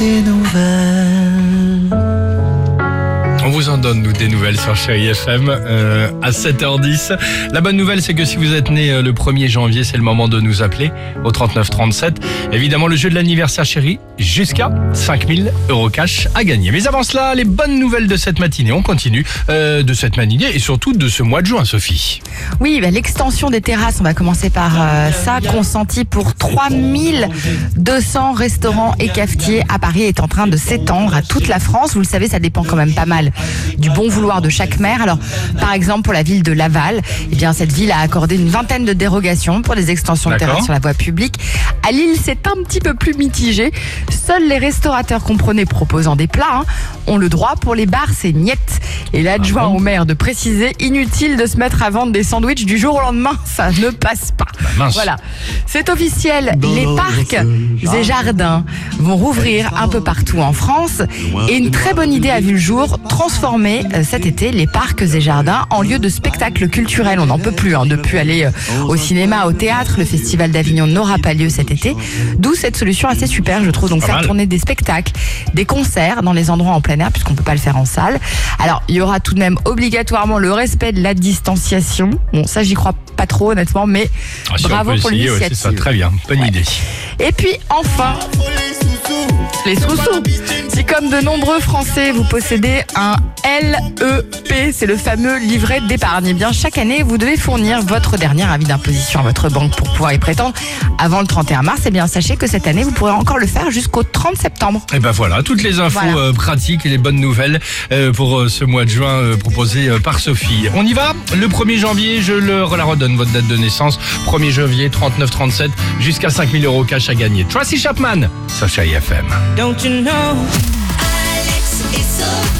você não vai. Donne-nous des nouvelles sur Chéri FM euh, à 7h10. La bonne nouvelle, c'est que si vous êtes né euh, le 1er janvier, c'est le moment de nous appeler au 3937. Évidemment, le jeu de l'anniversaire Chéri, jusqu'à 5000 euros cash à gagner. Mais avant cela, les bonnes nouvelles de cette matinée. On continue euh, de cette matinée et surtout de ce mois de juin, Sophie. Oui, bah, l'extension des terrasses, on va commencer par ça, consenti pour 3200 restaurants et cafetiers à Paris est en train de s'étendre à toute la France. Vous le savez, ça dépend quand même pas mal du bon vouloir de chaque maire. Alors, par exemple, pour la ville de Laval, eh bien, cette ville a accordé une vingtaine de dérogations pour les extensions de terrasses sur la voie publique. À Lille, c'est un petit peu plus mitigé. Seuls les restaurateurs comprenez proposant des plats hein, ont le droit. Pour les bars, c'est niette. Et l'adjoint Ah bon au maire de préciser, inutile de se mettre à vendre des sandwichs du jour au lendemain, ça ne passe pas. mince. Voilà, c'est officiel. Les parcs et jardins vont rouvrir un peu partout en France. Et une très bonne idée a vu le jour, transformer euh, cet été les parcs et jardins en lieu de spectacles culturels. On n'en peut plus hein, de plus aller euh, au cinéma, au théâtre. Le festival d'Avignon n'aura pas lieu cet été. D'où cette solution assez super, je trouve. Donc faire tourner des spectacles, des concerts dans les endroits en plein air, puisqu'on peut pas le faire en salle. Alors, il y aura tout de même obligatoirement le respect de la distanciation. Bon, ça, j'y crois pas trop, honnêtement, mais Ah, si bravo pour ouais, l'initiative. c'est ça, très bien, bonne idée. Et puis enfin, les sous-sous. Si comme de nombreux Français, vous possédez un LEP, c'est le fameux livret d'épargne, eh bien chaque année, vous devez fournir votre dernier avis d'imposition à votre banque pour pouvoir y prétendre avant le 31 mars. Eh bien sachez que cette année, vous pourrez encore le faire jusqu'au 30 septembre. Et ben voilà, toutes les infos Voilà. euh, pratiques et les bonnes nouvelles euh, pour euh, ce mois de juin proposées euh, par Sophie. On y va? Le 1er janvier, je le la redonne, votre date de naissance. 1er janvier, 39-37, jusqu'à 5000 euros cash à gagner. Tracy Chapman, Sacha IFM. Don't you know? Alex et.